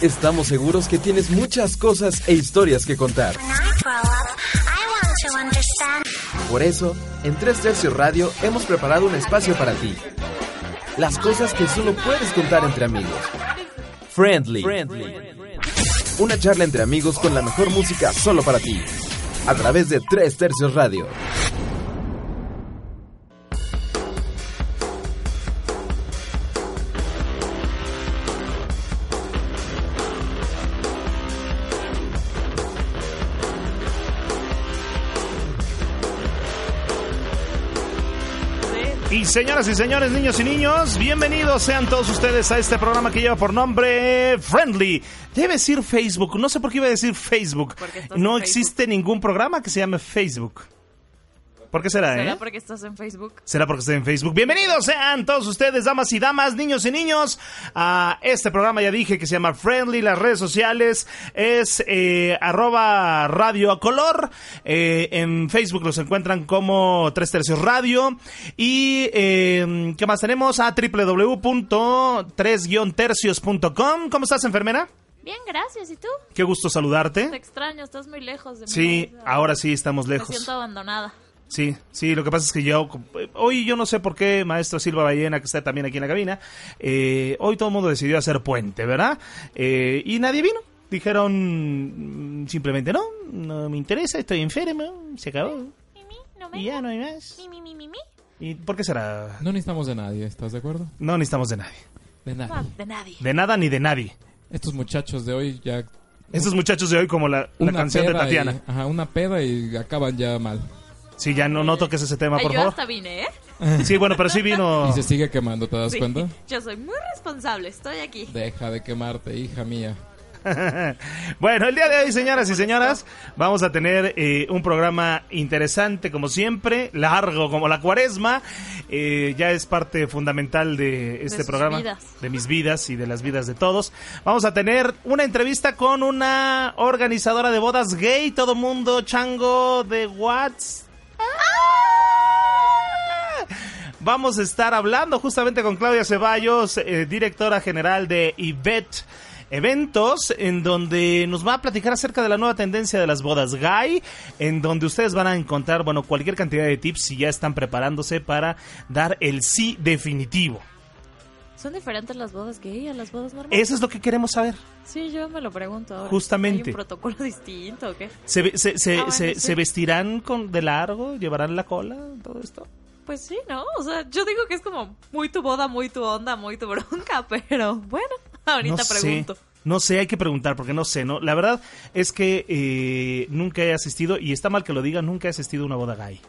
Estamos seguros que tienes muchas cosas e historias que contar. Por eso, en Tres Tercios Radio hemos preparado un espacio para ti. Las cosas que solo puedes contar entre amigos. Friendly. Una charla entre amigos con la mejor música solo para ti. A través de Tres Tercios Radio. Señoras y señores, niños y niños, bienvenidos sean todos ustedes a este programa que lleva por nombre Friendly. Debe decir Facebook, no sé por qué iba a decir Facebook. No existe ningún programa que se llame Facebook. ¿Por qué será, ¿Será eh? porque estás en Facebook? Será porque estoy en Facebook. Bienvenidos sean todos ustedes, damas y damas, niños y niños, a este programa. Ya dije que se llama Friendly. Las redes sociales es eh, arroba radio a color. Eh, en Facebook los encuentran como Tres Tercios Radio. Y, eh, ¿qué más tenemos? A www.3-tercios.com. ¿Cómo estás, enfermera? Bien, gracias. ¿Y tú? Qué gusto Te saludarte. extraño, estás muy lejos de mí. Sí, ahora sí estamos Me lejos. siento abandonada. Sí, sí, lo que pasa es que yo, hoy yo no sé por qué, maestro Silva Ballena, que está también aquí en la cabina, eh, hoy todo el mundo decidió hacer puente, ¿verdad? Eh, y nadie vino. Dijeron mm, simplemente, no, no me interesa, estoy enfermo, se acabó. Mimi, no Y ya no hay más. Mi, mi, mi, mi, mi. ¿Y por qué será? No necesitamos de nadie, ¿estás de acuerdo? No necesitamos de nadie. De No, nada. de nadie. De nada ni de nadie. Estos muchachos de hoy ya... Estos muchachos de hoy, como la, la una canción de Tatiana. y- ajá, una peda y acaban ya mal. Sí, ya no, no toques ese tema, Ay, por yo favor. hasta vine, ¿eh? Sí, bueno, pero sí vino. Y se sigue quemando, ¿te das Sí. cuenta? Yo soy muy responsable, estoy aquí. Deja de quemarte, hija mía. bueno, el día de hoy, señoras y señoras, vamos a tener eh, un programa interesante, como siempre, largo como la cuaresma. Eh, ya es parte fundamental de este sus programa, vidas. de mis vidas y de las vidas de todos. Vamos a tener una entrevista con una organizadora de bodas gay, todo mundo chango de Watts. Vamos a estar hablando justamente con Claudia Ceballos, eh, directora general de IBET Eventos, en donde nos va a platicar acerca de la nueva tendencia de las bodas gay, en donde ustedes van a encontrar, bueno, cualquier cantidad de tips si ya están preparándose para dar el sí definitivo. ¿Son diferentes las bodas gay a las bodas normales? Eso es lo que queremos saber. Sí, yo me lo pregunto ahora. Justamente. ¿Hay un protocolo distinto o qué? ¿Se, se, se- Ah, bueno, se- sí. vestirán con de largo? ¿Llevarán la cola? Todo esto. Pues sí, ¿no? O sea, yo digo que es como muy tu boda, muy tu onda, muy tu bronca, pero bueno, ahorita no pregunto. Sé, no sé, hay que preguntar porque no sé, ¿no? La verdad es que eh, nunca he asistido, y está mal que lo diga, nunca he asistido a una boda gay.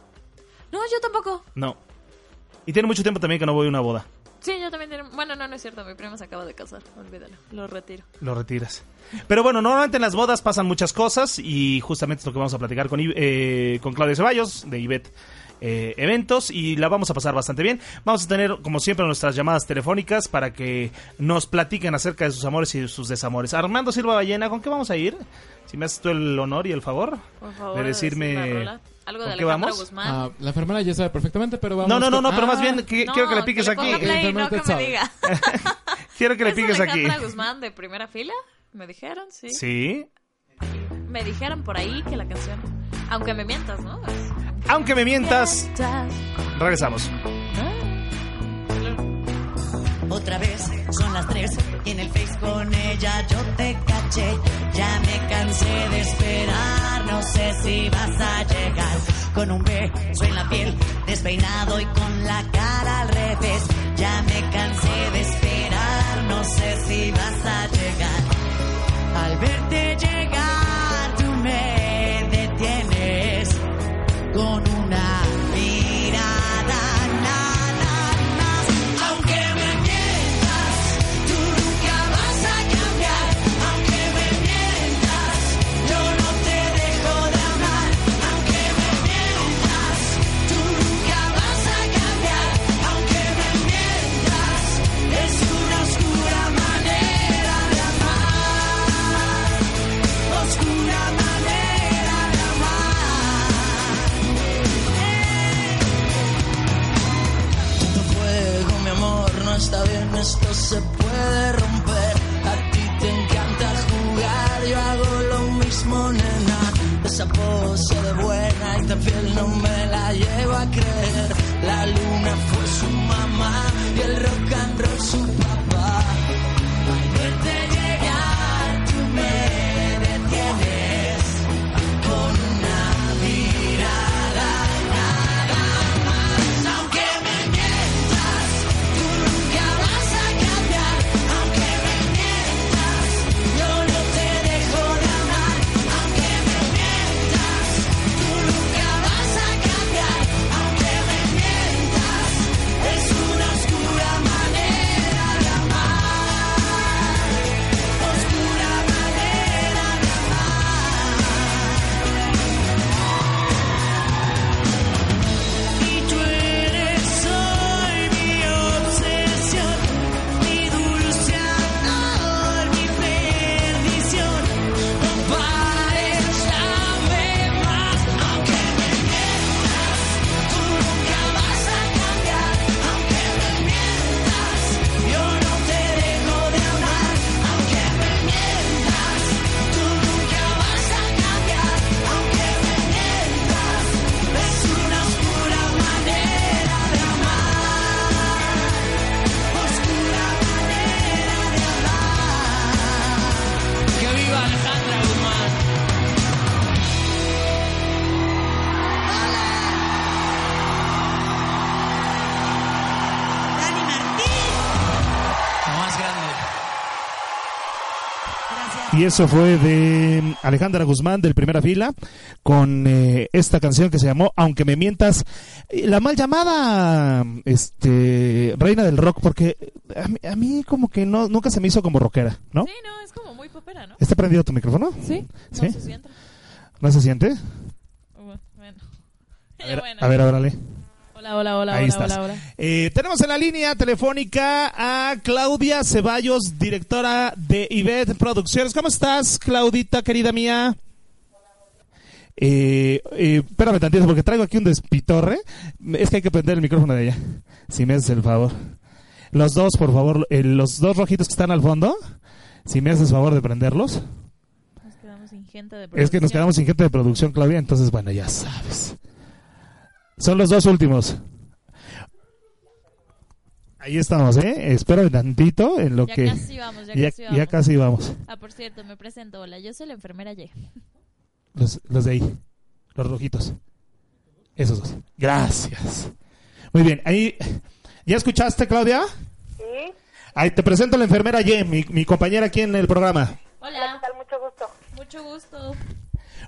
No, yo tampoco. No. Y tiene mucho tiempo también que no voy a una boda. Sí, yo también. tengo- Bueno, no, no es cierto. Mi prima se acaba de casar. Olvídalo. Lo retiro. Lo retiras. Pero bueno, normalmente en las bodas pasan muchas cosas y justamente es lo que vamos a platicar con, eh, con Claudia Ceballos de IBET eh, Eventos y la vamos a pasar bastante bien. Vamos a tener, como siempre, nuestras llamadas telefónicas para que nos platiquen acerca de sus amores y de sus desamores. Armando Silva Ballena, ¿con qué vamos a ir? Si me haces tú el honor y el favor Por favor. de decirme... Algo de ¿con qué Alejandra vamos? Guzmán. Ah, la enfermera ya sabe perfectamente, pero vamos... No, no, no, con- no, pero Ah, más bien que- No, quiero que le piques le aquí. play, no que me diga. Quiero que le ¿Es piques aquí. Alejandra Guzmán de primera fila? ¿Me dijeron? Sí. Sí. Me dijeron por ahí que la canción... Aunque me mientas, ¿no? Es- Aunque me mientas, regresamos. Otra vez son las tres y en el face con ella yo te caché. Ya me cansé de esperar, no sé si vas a llegar. Con un beso en la piel, despeinado y con la cara al revés. Ya me cansé de esperar, no sé si vas a llegar. Al verte llegar, tú me detienes con una Y eso fue de Alejandra Guzmán del Primera Fila con eh, esta canción que se llamó Aunque me mientas, eh, la mal llamada este Reina del Rock, porque a mí, a mí como que no nunca se me hizo como rockera, ¿no? Sí, no, es como muy popera, ¿no? ¿Está prendido tu micrófono? Sí. ¿Sí? No sé si entra. ¿No se siente? Uh, Bueno. A ver, Bueno. a ver, órale. Hola, hola, hola, Ahí hola, estás. hola, hola. Eh, tenemos en la línea telefónica a Claudia Ceballos, directora de Ivet Producciones. ¿Cómo estás, Claudita, querida mía? Eh, eh, espérame tantito porque traigo aquí un despitorre. Es que hay que prender el micrófono de ella. Si me haces el favor. Los dos, por favor, eh, los dos rojitos que están al fondo. Si me haces favor de prenderlos. Nos quedamos sin gente de Es que nos producción. quedamos sin gente de producción, Claudia. Entonces, bueno, ya sabes. Son los dos últimos. Ahí estamos, ¿eh? Espérame tantito en lo Ya que... casi vamos, ya, ya, casi vamos. ya casi vamos. Ah, por cierto, me presento. Hola, yo soy la enfermera Y. Los, los de ahí. Los rojitos. Esos dos. Gracias. Muy bien. Ahí... ¿Ya escuchaste, Claudia? Sí, Ahí te presento a la enfermera Y, mi, mi compañera aquí en el programa. Hola, tal, mucho gusto. mucho gusto.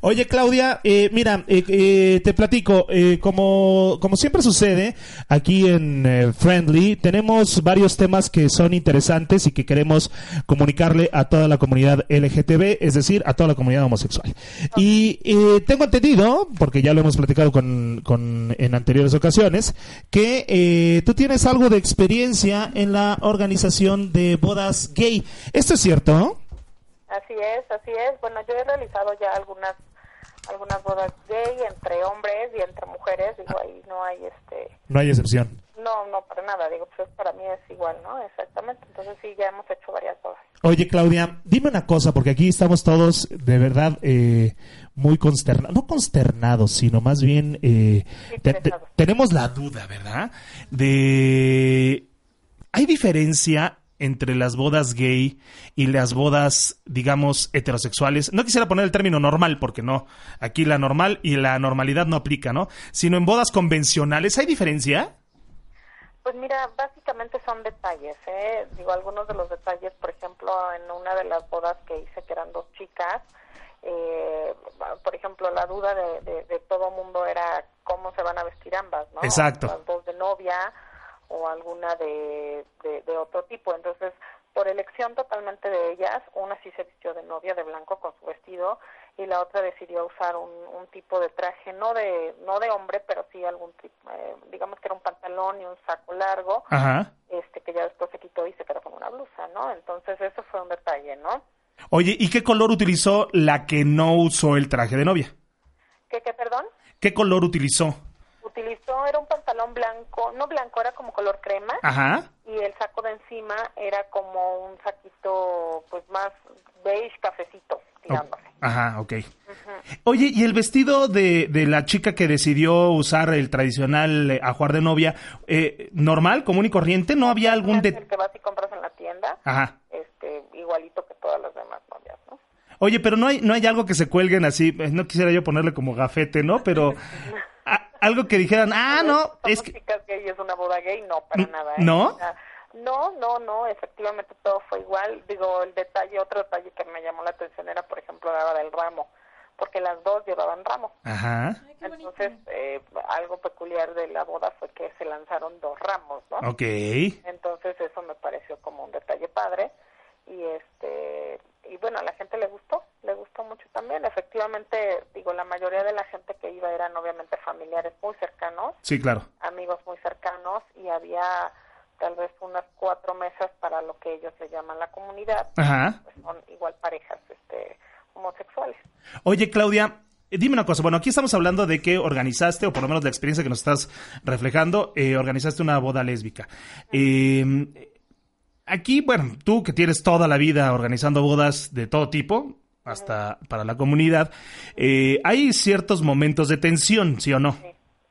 Oye, Claudia, eh, mira, eh, eh, te platico, eh, como, como siempre sucede aquí en eh, Friendly, tenemos varios temas que son interesantes y que queremos comunicarle a toda la comunidad LGTB, es decir, a toda la comunidad homosexual. Y eh, tengo entendido, porque ya lo hemos platicado con, con- en anteriores ocasiones, que eh, tú tienes algo de experiencia en la organización de bodas gay. ¿Esto es cierto? Así es, así es. Bueno, yo he realizado ya algunas algunas bodas gay entre hombres y entre mujeres. Digo, ahí no hay este... No hay excepción. No, no, para nada. Digo, pues para mí es igual, ¿no? Exactamente. Entonces sí, ya hemos hecho varias bodas. Oye, Claudia, dime una cosa, porque aquí estamos todos de verdad eh, muy consternados, no consternados, sino más bien eh, te- te- Interesados. tenemos la duda, ¿verdad? De... ¿Hay diferencia entre las bodas gay y las bodas, digamos, heterosexuales? No quisiera poner el término normal, porque no, aquí la normal y la normalidad no aplica, ¿no? Sino en bodas convencionales, ¿hay diferencia? Pues mira, básicamente son detalles, ¿eh? Digo, algunos de los detalles, por ejemplo, en una de las bodas que hice, que eran dos chicas, eh, por ejemplo, la duda de, de, de todo mundo era cómo se van a vestir ambas, ¿no? Exacto. Las dos de novia o alguna de, de, de otro tipo. Entonces, por elección totalmente de ellas, una sí se vistió de novia de blanco con su vestido y la otra decidió usar un, un tipo de traje, no de no de hombre, pero sí algún tipo, eh, digamos que era un pantalón y un saco largo, Ajá. este que ya después se quitó y se quedó con una blusa, ¿no? Entonces eso fue un detalle, ¿no? Oye, ¿y qué color utilizó la que no usó el traje de novia? ¿Qué, qué, perdón? ¿Qué color utilizó? Utilizó, era un blanco, no blanco, era como color crema Ajá. y el saco de encima era como un saquito pues más beige cafecito, tirándose. Ajá, ok. Ujú. Oye, ¿y el vestido de, de la chica que decidió usar el tradicional eh, ajuar de novia, eh, normal, común y corriente? ¿No había algún de... el que vas y compras en la tienda, Ajá. este, igualito que todas las demás novias, ¿no? Oye, pero no hay, no hay algo que se cuelguen así, eh, no quisiera yo ponerle como gafete, ¿no? Pero algo que dijeran, ah, no, es que... chicas gay, es una boda gay, no, para nada. ¿eh? ¿no? No, no, no, efectivamente todo fue igual. Digo, el detalle, otro detalle que me llamó la atención era, por ejemplo, la del ramo, porque las dos llevaban ramo. Ajá, Entonces, eh, algo peculiar de la boda fue que se lanzaron dos ramos, ¿no? ok. Entonces, eso me pareció como un detalle padre. Y este y bueno, a la gente le gustó, le gustó mucho también. Efectivamente, digo, la mayoría de la gente que iba eran obviamente familiares muy cercanos, Sí, claro. amigos muy cercanos y había tal vez unas cuatro mesas para lo que ellos le llaman la comunidad, Ajá. pues son igual parejas este homosexuales. Oye, Claudia, eh, dime una cosa. Bueno, aquí estamos hablando de que organizaste, o por lo menos la experiencia que nos estás reflejando, eh, organizaste una boda lésbica. Eh, aquí, bueno, tú que tienes toda la vida organizando bodas de todo tipo, hasta para la comunidad, eh, hay ciertos momentos de tensión, ¿sí o no? Sí,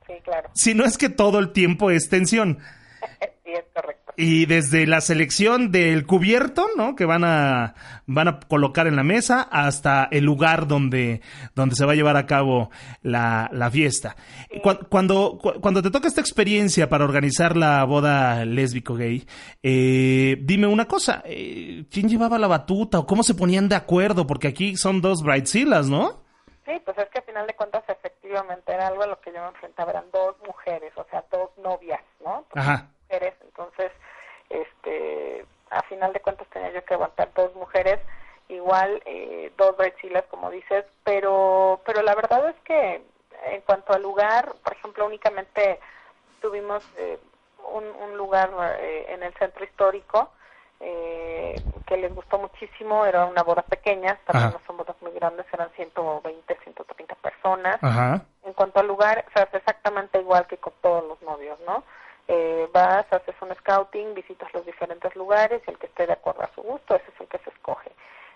sí, claro. Si no es que todo el tiempo es tensión. sí, es correcto. Y desde la selección del cubierto, ¿no? Que van a, van a colocar en la mesa hasta el lugar donde, donde se va a llevar a cabo la, la fiesta. Cu- Cuando, cu- cuando te toca esta experiencia para organizar la boda lésbico-gay, eh, dime una cosa, eh, ¿quién llevaba la batuta o cómo se ponían de acuerdo? Porque aquí son dos bridezillas, ¿no? Sí, pues es que a final de cuentas efectivamente era algo a lo que yo me enfrentaba, eran dos mujeres, o sea, dos novias, ¿no? Ajá. mujeres, entonces, este, a final de cuentas tenía yo que aguantar dos mujeres, igual eh, dos brechilas, como dices, pero, pero la verdad es que en cuanto al lugar, por ejemplo, únicamente tuvimos eh, un, un lugar eh, en el centro histórico eh, que les gustó muchísimo, era una boda pequeña, también Ajá. no son bodas muy grandes, eran 120, 130 personas Ajá. en cuanto al lugar, hace exactamente igual que con todos los novios, ¿no? Eh, vas, haces un scouting, visitas los diferentes lugares y el que esté de acuerdo a su gusto, ese es el que se escoge.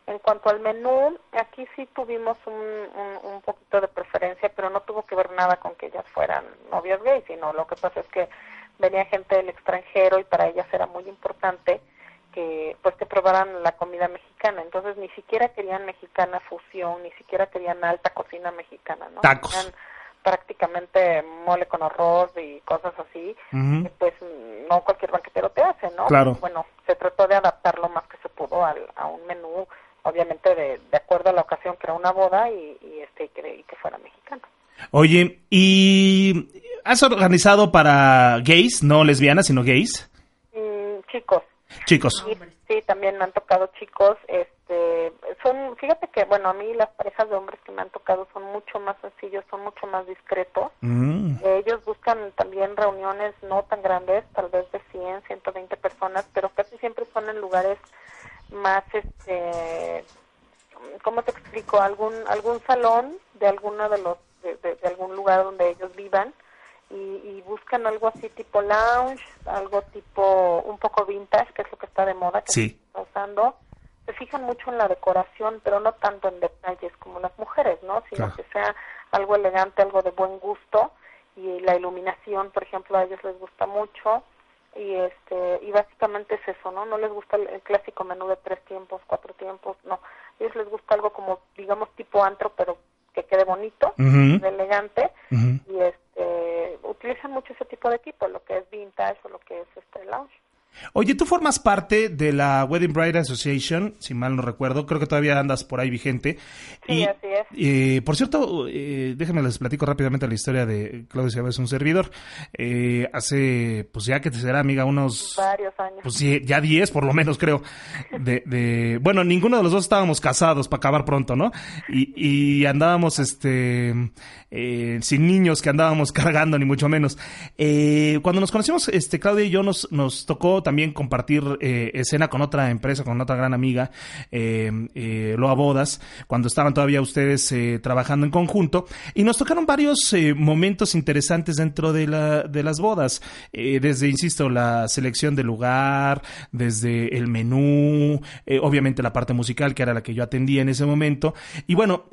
En cuanto al menú, aquí sí tuvimos un, un, un poquito de preferencia, pero no tuvo que ver nada con que ellas fueran novias gays, sino lo que pasa es que venía gente del extranjero y para ellas era muy importante que pues que probaran la comida mexicana. Entonces ni siquiera querían mexicana fusión, ni siquiera querían alta cocina mexicana, ¿no? Tacos. Querían prácticamente mole con arroz y cosas así, que, pues no cualquier banquetero te hace, ¿no? Claro. Bueno, se trató de adaptar lo más que se pudo al, a un menú, obviamente de, de acuerdo a la ocasión que era una boda y, y este y que, y que fuera mexicano. Oye, ¿y has organizado para gays, no lesbianas, sino gays? Mm, chicos, Chicos. Sí, también me han tocado chicos, este, son, fíjate que, bueno, a mí las parejas de hombres que me han tocado son mucho más sencillos, son mucho más discretos. Mm. Ellos buscan también reuniones no tan grandes, tal vez de 100, 120 personas, pero casi siempre son en lugares más, este, ¿cómo te explico? Algún algún salón de alguno de los de, de- de algún lugar donde ellos vivan y, y buscan algo así tipo lounge, algo tipo un poco vintage, que es lo que está de moda, que Sí. se está usando. Se fijan mucho en la decoración, pero no tanto en detalles como las mujeres, ¿no? Sino Claro. que sea algo elegante, algo de buen gusto y la iluminación, por ejemplo, a ellos les gusta mucho y este y básicamente es eso, ¿no? No les gusta el, el clásico menú de tres tiempos, cuatro tiempos, no. A ellos les gusta algo como, digamos, tipo antro, pero que quede bonito, elegante y este utilizan mucho ese tipo de equipo, lo que es vintage o lo que es este lounge. Oye, tú formas parte de la Wedding Bride Association, si mal no recuerdo, creo que todavía andas por ahí vigente. Sí, y, así es. eh, por cierto, eh, déjenme les platico rápidamente la historia de Claudio Chávez, un servidor. Eh, hace, pues ya que te será amiga, unos... Varios años. Pues ya 10 por lo menos creo. De, de, bueno, ninguno de los dos estábamos casados para acabar pronto, ¿no? Y, y andábamos, este, eh, sin niños que andábamos cargando, ni mucho menos. Eh, cuando nos conocimos, este, Claudia y yo nos, nos tocó también compartir eh, escena con otra empresa, con otra gran amiga, eh, eh, Loa Bodas, cuando estaban todavía ustedes eh, trabajando en conjunto, y nos tocaron varios eh, momentos interesantes dentro de, la, de las bodas, desde, insisto, la selección del lugar, desde el menú, obviamente la parte musical, que era la que yo atendía en ese momento, y bueno,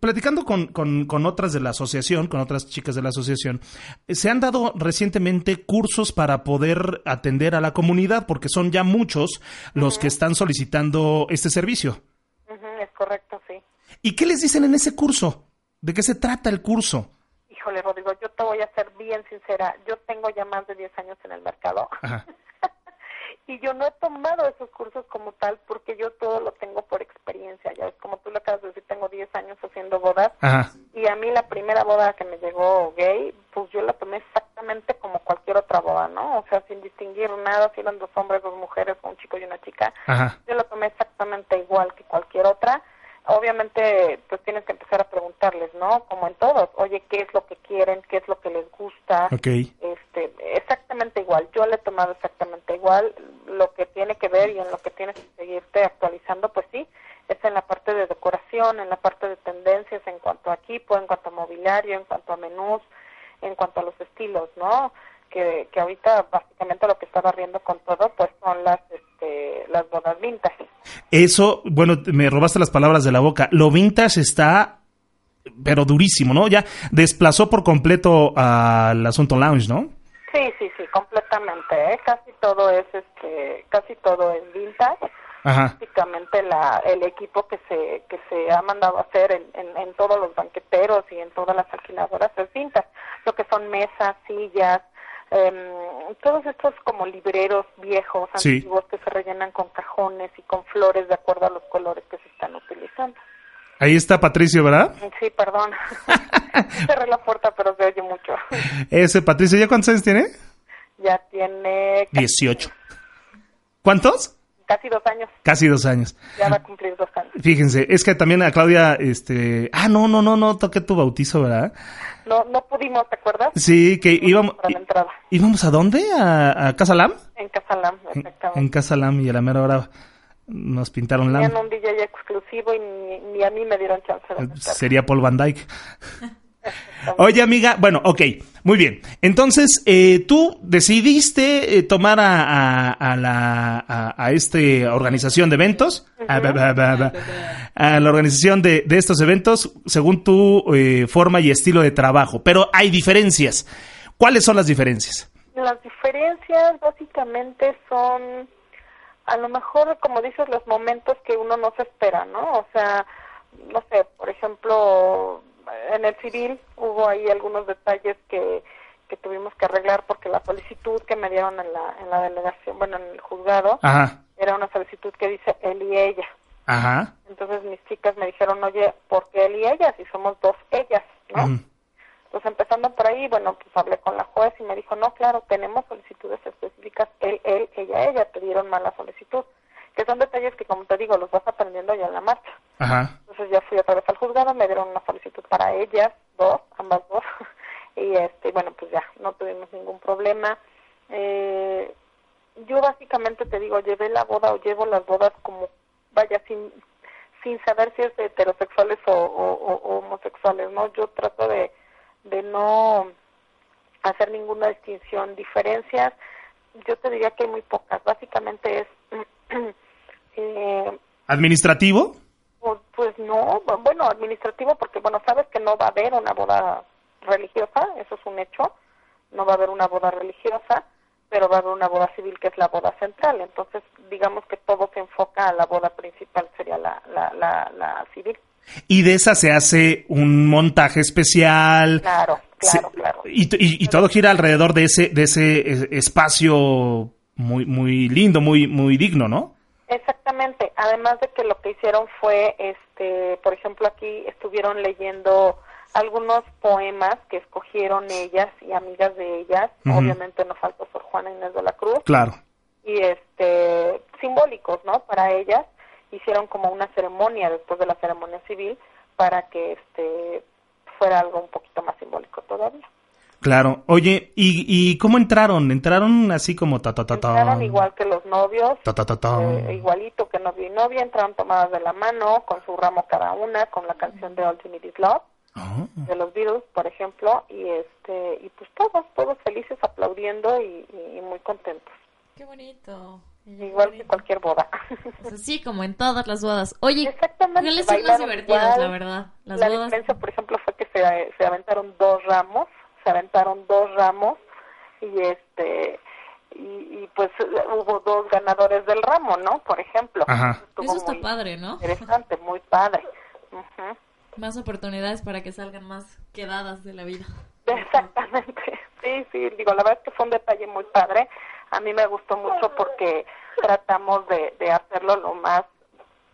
platicando con, con, con otras de la asociación, con otras chicas de la asociación, se han dado recientemente cursos para poder atender a la comunidad, porque son ya muchos los que están solicitando este servicio. Es correcto, sí. ¿Y qué les dicen en ese curso? ¿De qué se trata el curso? Híjole, Rodrigo, yo te voy a ser bien sincera. Yo tengo ya más de 10 años en el mercado. Ajá. y yo no he tomado esos cursos como tal porque yo todo lo tengo por experiencia. Ya como tú lo acabas de decir, tengo 10 años haciendo bodas. Ajá. Y a mí la primera boda que me llegó gay, pues yo la tomé exactamente como cualquier otra boda, ¿no? O sea, sin distinguir nada, si eran dos hombres, dos mujeres, un chico y una chica. Ajá. Yo la tomé exactamente igual que cualquier otra. Obviamente, pues tienes que empezar a preguntarles, ¿no? Como en todos, oye, ¿qué es lo que quieren? ¿Qué es lo que les gusta? Ok. Este, exactamente igual. Yo le he tomado exactamente igual. Lo que tiene que ver y en lo que tienes que seguirte actualizando, pues sí, es en la parte de decoración, en la parte de tendencias, en cuanto a equipo, en cuanto a mobiliario, en cuanto a menús, en cuanto a los estilos, ¿no? Que, que ahorita básicamente lo que está barriendo con todo, pues son las, este, las bodas vintage. Eso, bueno, me robaste las palabras de la boca. Lo vintage está, pero durísimo, ¿no? Ya desplazó por completo al asunto lounge, ¿no? Sí, sí, sí, completamente. ¿eh? Casi todo es, este, casi todo es vintage. Ajá. Básicamente la, el equipo que se, que se ha mandado a hacer en, en, en todos los banqueteros y en todas las alquiladoras es vintage. Lo que son mesas, sillas, em, todos estos como libreros viejos, Sí. antiguos que se rellenan con cajones y con flores de acuerdo a los colores que se están utilizando. Ahí está Patricio, ¿verdad? Sí, perdón. Cerré la puerta, pero se oye mucho. Ese Patricio, ¿ya cuántos años tiene? ya tiene ca- 18. ¿Cuántos? casi dos años. Casi dos años. Ya va a cumplir dos años. Fíjense, es que también a Claudia, este... Ah, no, no, no, no toqué tu bautizo, ¿verdad? No, no pudimos, ¿te acuerdas? Sí, que íbamos... Para la entrada. ¿Íbamos a dónde? ¿A, a Casa Lam? En Casalam, exactamente. En Casa Lam y a la mera hora nos pintaron Lam. Tenían un DJ exclusivo y ni, ni a mí me dieron chance de meterme. Sería Paul Van Dyke. Oye, amiga, bueno, ok, muy bien. Entonces, eh, tú decidiste eh, tomar a, a, a la a, a este organización de eventos, a la organización de, de estos eventos, según tu eh, forma y estilo de trabajo. Pero hay diferencias. ¿Cuáles son las diferencias? Las diferencias básicamente son, a lo mejor, como dices, los momentos que uno no se espera, ¿no? O sea, no sé, por ejemplo, en el civil hubo ahí algunos detalles que, que tuvimos que arreglar porque la solicitud que me dieron en la, en la delegación, bueno, en el juzgado, Ajá, era una solicitud que dice él y ella. ajá. Entonces mis chicas me dijeron, oye, ¿por qué él y ella? Si somos dos ellas, ¿no? Entonces empezando por ahí, bueno, pues hablé con la juez y me dijo, no, claro, tenemos solicitudes específicas, él, él, ella, ella, te dieron mala solicitud. Que son detalles que, como te digo, los vas aprendiendo ya en la marcha. Ajá. Entonces ya fui otra vez al juzgado, me dieron una solicitud para ellas, dos, ambas dos, y este, bueno, pues ya, no tuvimos ningún problema. Eh, yo básicamente te digo, llevé la boda o llevo las bodas como, vaya, sin, sin saber si es de heterosexuales o, o- o- o homosexuales, ¿no? Yo trato de, de no hacer ninguna distinción, diferencias, yo te diría que hay muy pocas, básicamente es... eh, ¿Administrativo? pues, pues no, bu- bueno, administrativo porque, bueno, sabes que no va a haber una boda religiosa, eso es un hecho, no va a haber una boda religiosa, pero va a haber una boda civil que es la boda central, entonces digamos que todo se enfoca a la boda principal, sería la, la, la, la civil. Y de esa se hace un montaje especial. Claro, Se- claro, claro. Y, y- y todo gira alrededor de ese, de ese eh, espacio muy, muy lindo, muy, muy digno, ¿no? Exactamente. Además de que lo que hicieron fue, este, por ejemplo, aquí estuvieron leyendo algunos poemas que escogieron ellas y amigas de ellas. Obviamente no faltó Sor Juana Inés de la Cruz. Claro. Y este, simbólicos, ¿no? Para ellas hicieron como una ceremonia después de la ceremonia civil para que este fuera algo un poquito más simbólico todavía. Claro. Oye, ¿y, y cómo entraron? ¿Entraron así como ta ta ta ta? Entraron igual que los novios, Ta ta ta ta. eh, igualito que novio y novia, entraron tomadas de la mano, con su ramo cada una, con la canción de All You Need Is Love, Ah. de los Beatles, por ejemplo, y este y pues todos, todos felices aplaudiendo y, y- y muy contentos, Qué bonito. igual que cualquier boda. Sea, sí, como en todas las bodas. Oye, Exactamente. ¿cuáles son más bailaron divertidas, igual. la verdad? Las la bodas. diferencia, por ejemplo, fue que se, se aventaron dos ramos, se aventaron dos ramos y este y, y pues hubo dos ganadores del ramo, ¿no? Por ejemplo. Ajá. Eso está padre, ¿no? Interesante, muy padre. Más oportunidades para que salgan más quedadas de la vida. Exactamente. Sí, sí, digo, la verdad es que fue un detalle muy padre. A mí me gustó mucho porque tratamos de, de hacerlo lo más,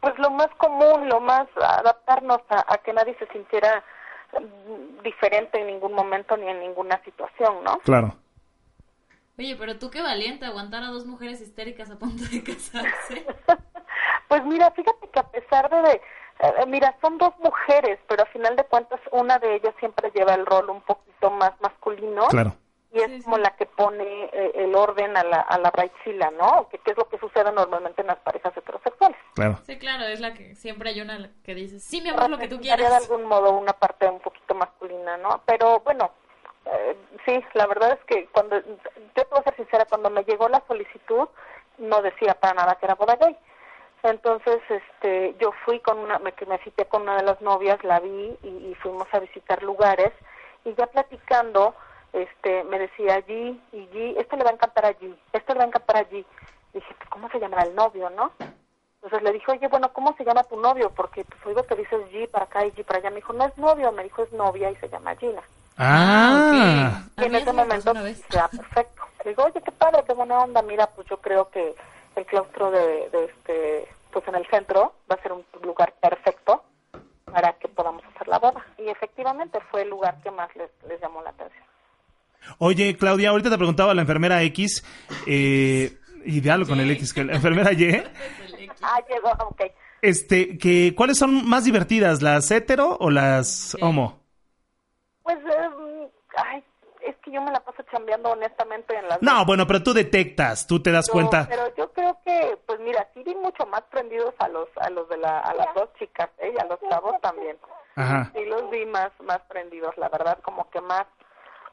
pues lo más común, lo más adaptarnos a, a que nadie se sintiera diferente en ningún momento ni en ninguna situación, ¿no? Claro. Oye, pero tú qué valiente aguantar a dos mujeres histéricas a punto de casarse. Pues mira, fíjate que a pesar de, de- eh, mira, son dos mujeres, pero a final de cuentas una de ellas siempre lleva el rol un poquito más masculino. Claro. Y es Sí, sí. como la que pone eh, el orden a la, a la bridezilla, ¿no? Que, que es lo que sucede normalmente en las parejas heterosexuales. Claro. Sí, claro, es la que siempre hay una que dice, sí, mi amor, lo que tú Representaría de quieras. algún modo una parte un poquito masculina, ¿no? Pero bueno, eh, sí, la verdad es que cuando, yo puedo ser sincera, cuando me llegó la solicitud, no decía para nada que era boda gay. Entonces, este, yo fui con una, me, que me cité con una de las novias, la vi y, y fuimos a visitar lugares y ya platicando, este, me decía allí y allí, este le va a encantar allí, este le va a encantar allí. Dije, pues, ¿cómo se llamará el novio, no? Entonces le dije, oye, bueno, ¿cómo se llama tu novio? Porque pues oigo que dices G para acá y G para allá. Me dijo, no es novio, me dijo, es novia y se llama Gina. Ah. ok. A Y en ese momento, dije, ah, perfecto. Le digo, oye, qué padre, qué buena onda. Mira, pues yo creo que el claustro de, de este, pues en el centro va a ser un lugar perfecto para que podamos hacer la boda. Y efectivamente fue el lugar que más les, les llamó la atención. Oye, Claudia, ahorita te preguntaba la enfermera X, eh, y diálogo con el X, que la enfermera Y, Ah, llegó, ok. este, que, ¿cuáles son más divertidas, las hetero o las homo? Pues, eh, ay, es que yo me la paso chambeando honestamente en las No, bueno, pero tú detectas, tú te das Yo- cuenta. Pero yo creo que, pues mira, sí vi mucho más prendidos a los, a los de la, a las dos chicas, ¿eh? Y a los chavos también. Ajá. Sí los vi más, más prendidos, la verdad, como que más,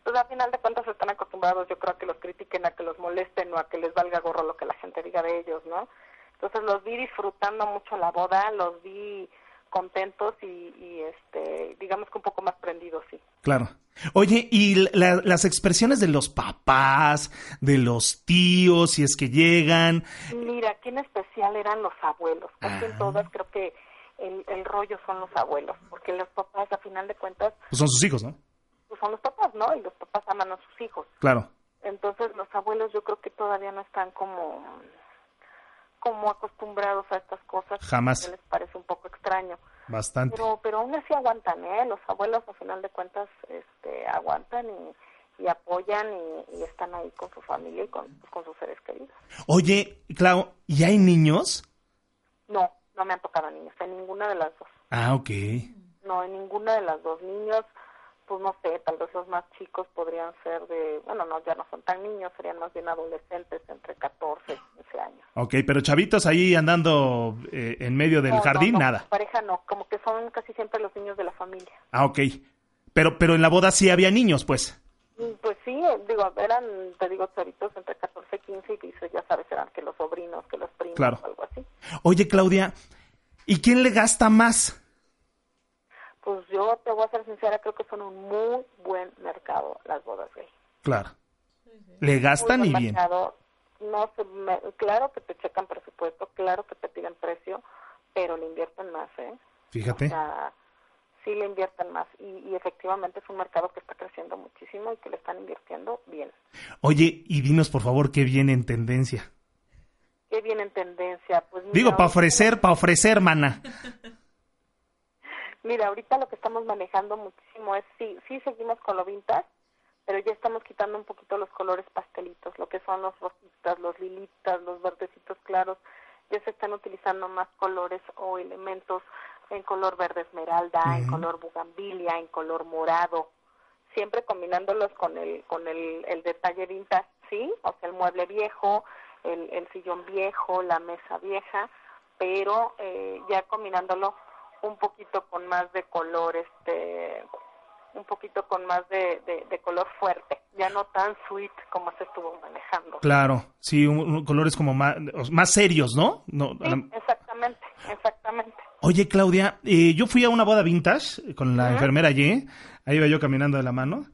pues a final de cuentas están acostumbrados, yo creo a que los critiquen, a que los molesten o a que les valga gorro lo que la gente diga de ellos, ¿no? Entonces los vi disfrutando mucho la boda, los vi contentos y, y este, digamos que un poco más prendidos, sí. Claro. Oye, y la- las expresiones de los papás, de los tíos, si es que llegan. Mira, aquí en especial eran los abuelos. Casi Ah. en todas creo que el, el rollo son los abuelos, porque los papás, a final de cuentas, Pues son sus hijos, ¿no? Pues son los papás, ¿no? Y los papás aman a sus hijos. Claro. Entonces los abuelos yo creo que todavía no están como como acostumbrados a estas cosas. Jamás. Les parece un poco extraño. Bastante. Pero pero aún así aguantan, ¿eh? Los abuelos a final de cuentas este, aguantan y, y apoyan y, y están ahí con su familia y con, con sus seres queridos. Oye, Clau, ¿y hay niños? No, no me han tocado niños, en ninguna de las dos. Ah, ok. No, en ninguna de las dos niños, pues no sé, tal vez los más chicos podrían ser de, bueno, no, ya no son tan niños, serían más bien adolescentes entre 14 y 15 años. Ok, pero chavitos ahí andando eh, en medio del No, jardín, no, nada. Pareja no, como que son casi siempre los niños de la familia. Ah, ok. Pero, pero en la boda sí había niños, pues. Mm, Pues sí, eh, digo, eran, te digo, chavitos entre 14 y 15 y dices, ya sabes, eran que los sobrinos, que los primos, Claro. o algo así. Oye, Claudia, ¿y quién le gasta más? Pues yo te voy a ser sincera, creo que son un muy buen mercado las bodas gay. Claro. Le Muy gastan buen y bien. mercado. No se me- claro que te checan presupuesto, claro que te piden precio, pero le invierten más, ¿eh? Fíjate. O sea, sí le invierten más y, y efectivamente es un mercado que está creciendo muchísimo y que le están invirtiendo bien. Oye, y dinos por favor qué viene en tendencia. ¿Qué viene en tendencia? Pues mira, Digo, para ofrecer, para ofrecer, mana. Mira, ahorita lo que estamos manejando muchísimo es, sí, sí seguimos con lo vintage, pero ya estamos quitando un poquito los colores pastelitos, lo que son los rositas, los lilitas, los verdecitos claros, ya se están utilizando más colores o elementos en color verde esmeralda, en color bugambilia, en color morado, siempre combinándolos con el, con el, el detalle vintage, ¿sí? O sea, el mueble viejo, el, el sillón viejo, la mesa vieja, pero eh, ya combinándolo un poquito con más de color, este, un poquito con más de, de, de color fuerte, ya no tan sweet como se estuvo manejando. Claro, sí, un- un- colores como más, más serios, ¿no? no la- exactamente, exactamente. Oye, Claudia, eh, yo fui a una boda vintage con la enfermera allí, ahí iba yo caminando de la mano,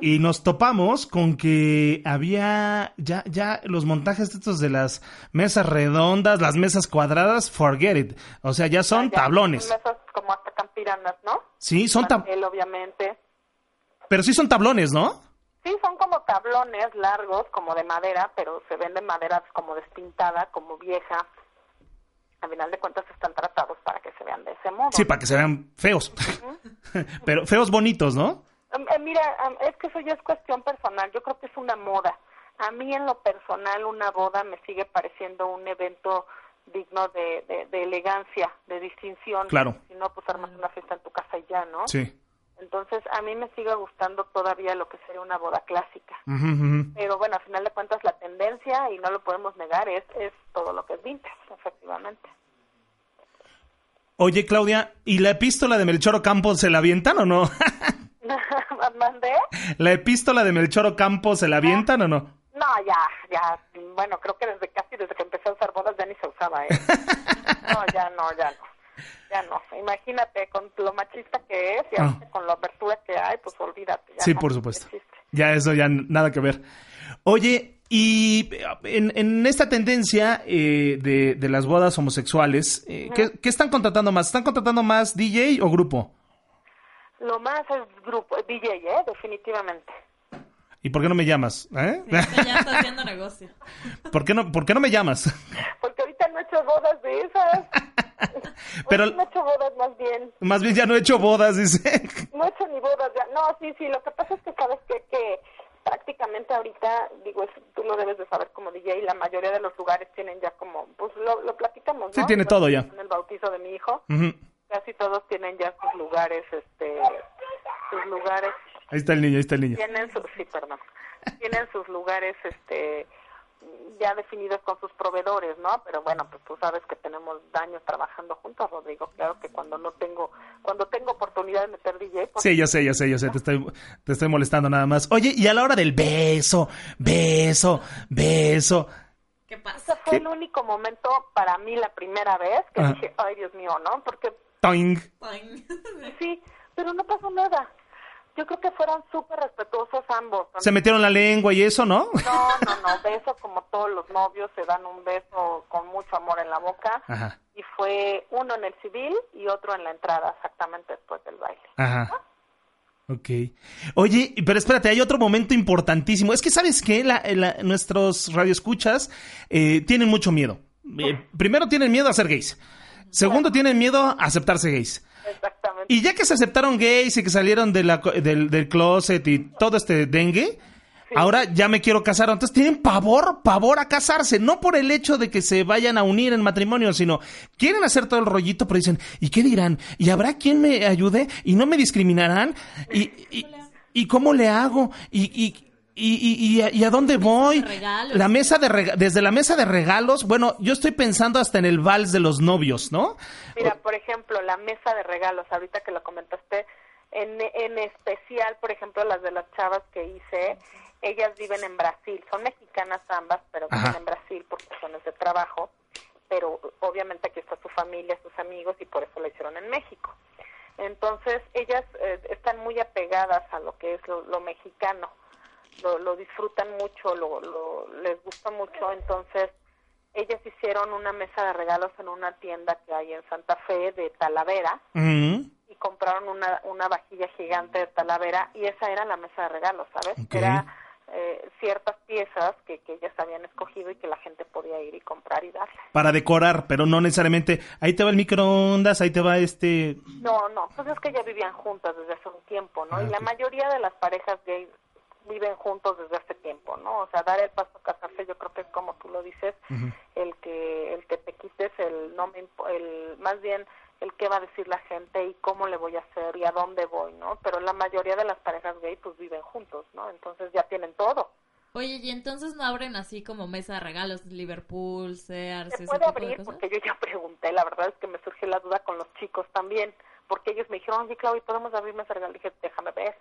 y nos topamos con que había ya, ya los montajes estos de las mesas redondas, las mesas cuadradas, forget it. O sea, ya son Ya, tablones. Mesas como hasta campiranas, ¿no? Sí, son tab- Pastel, obviamente. pero sí son tablones, ¿no? Sí, son como tablones largos, como de madera, pero se venden madera como despintada, como vieja. A final de cuentas están tratados para que se vean de ese modo. Sí, para que se vean feos. pero feos bonitos, ¿no? Eh, Mira, es que eso ya es cuestión personal. Yo creo que es una moda. A mí, en lo personal, una boda me sigue pareciendo un evento digno de, de, de elegancia, de distinción. Claro. Si no, pues armas una fiesta en tu casa y ya, ¿no? Sí. Entonces, a mí me sigue gustando todavía lo que sería una boda clásica. Pero bueno, a final de cuentas, la tendencia, y no lo podemos negar, es, es todo lo que es vintage, efectivamente. Oye, Claudia, ¿y la epístola de Melchor Ocampo se la avientan o no? ¿Mandé? ¿La epístola de Melchor Ocampo se la avientan o no? No, ya, ya. Bueno, creo que desde casi desde que empecé a usar bodas ya ni se usaba, ¿eh? No, ya no, ya no. Ya no. Imagínate, con lo machista que es y ahorita con la apertura que hay, pues olvídate. ya Sí, no por supuesto. existe. Ya eso ya nada que ver. Oye, y en, en esta tendencia eh, de, de las bodas homosexuales, eh, ¿qué, qué están contratando más? ¿Están contratando más DJ o grupo? Lo más es grupo, DJ, ¿eh? Definitivamente. ¿Y por qué no me llamas? ¿Eh? Ya está haciendo negocio. ¿Por, qué no, ¿Por qué no me llamas? Porque ahorita no he hecho bodas de esas. Pero- no he hecho bodas más bien. Más bien ya no he hecho bodas, dice. No he hecho ni bodas ya. No, sí, sí, lo que pasa es que sabes que, que prácticamente ahorita, digo, es- tú lo debes de saber como DJ, la mayoría de los lugares tienen ya como, pues lo, lo platicamos, ¿no? Sí, tiene todo ya. En el bautizo de mi hijo, Ujú. Casi todos tienen ya sus lugares, este, sus lugares, Ahí está el niño, ahí está el niño. tienen sus, sí, perdón, tienen sus lugares, este, ya definidos con sus proveedores, ¿no? Pero bueno, pues tú sabes que tenemos años trabajando juntos, Rodrigo. Claro que cuando no tengo, cuando tengo oportunidad de meter DJ, pues Sí, ya sé, ya sé, ya sé, te estoy, te estoy molestando nada más. Oye, y a la hora del beso, beso, beso. ¿Qué pasa? ese fue el único momento para mí la primera vez que dije, ay Dios mío, ¿no? Porque Toing. sí, pero no pasó nada. Yo creo que fueron súper respetuosos ambos. Se metieron la lengua y eso, ¿no? No, no, no, beso como todos los novios, se dan un beso con mucho amor en la boca. Ajá, Y fue uno en el civil y otro en la entrada, exactamente después del baile. ajá. Ok. Oye, pero espérate, hay otro momento importantísimo. Es que, ¿sabes qué? La, la- nuestros radioescuchas eh, tienen mucho miedo. Eh, primero tienen miedo a ser gays. Segundo, tienen miedo a aceptarse gays. Exactamente. Y ya que se aceptaron gays y que salieron de la del, del closet y todo este dengue, ahora ya me quiero casar. Entonces tienen pavor, pavor a casarse. No por el hecho de que se vayan a unir en matrimonio, sino quieren hacer todo el rollito, pero dicen, ¿y qué dirán? ¿Y habrá quien me ayude? ¿Y no me discriminarán? ¿Y, y, y cómo le hago? ¿Y, y, y, y, y a, y a dónde voy? regalos. La mesa de rega- desde la mesa de regalos, bueno, yo estoy pensando hasta en el vals de los novios, ¿no? Mira, por ejemplo, la mesa de regalos, ahorita que lo comentaste, en, en especial, por ejemplo, las de las chavas que hice, ellas viven en Brasil, son mexicanas ambas, pero Ajá. viven en Brasil por cuestiones de trabajo, pero obviamente aquí está su familia, sus amigos, y por eso lo hicieron en México. Entonces, ellas eh, están muy apegadas a lo que es lo, lo mexicano, lo, lo disfrutan mucho, lo, lo, les gusta mucho, entonces ellas hicieron una mesa de regalos en una tienda que hay en Santa Fe de Talavera Mm. y compraron una, una vajilla gigante de Talavera y esa era la mesa de regalos, ¿sabes? Ok. Era eh, ciertas piezas que, que ellas habían escogido y que la gente podía ir y comprar y darle. para decorar, pero no necesariamente. Ahí te va el microondas, ahí te va este. No, no, pues es que ya vivían juntas desde hace un tiempo, ¿no? Ah, y la mayoría de las parejas gays viven juntos desde hace tiempo, ¿no? O sea, dar el paso a casarse, yo creo que es como tú lo dices, el que el que te quites el no me impo- el más bien el qué va a decir la gente y cómo le voy a hacer y a dónde voy, ¿no? Pero la mayoría de las parejas gay pues viven juntos, ¿no? Entonces ya tienen todo. Oye, y entonces no abren así como mesa de regalos, Liverpool, Sears, Se ese puede tipo de abrir cosas? porque yo ya pregunté, la verdad es que me surgió la duda con los chicos también, porque ellos me dijeron, oye Claudia, ¿podemos abrir mesa de regalos? Dije, déjame ver.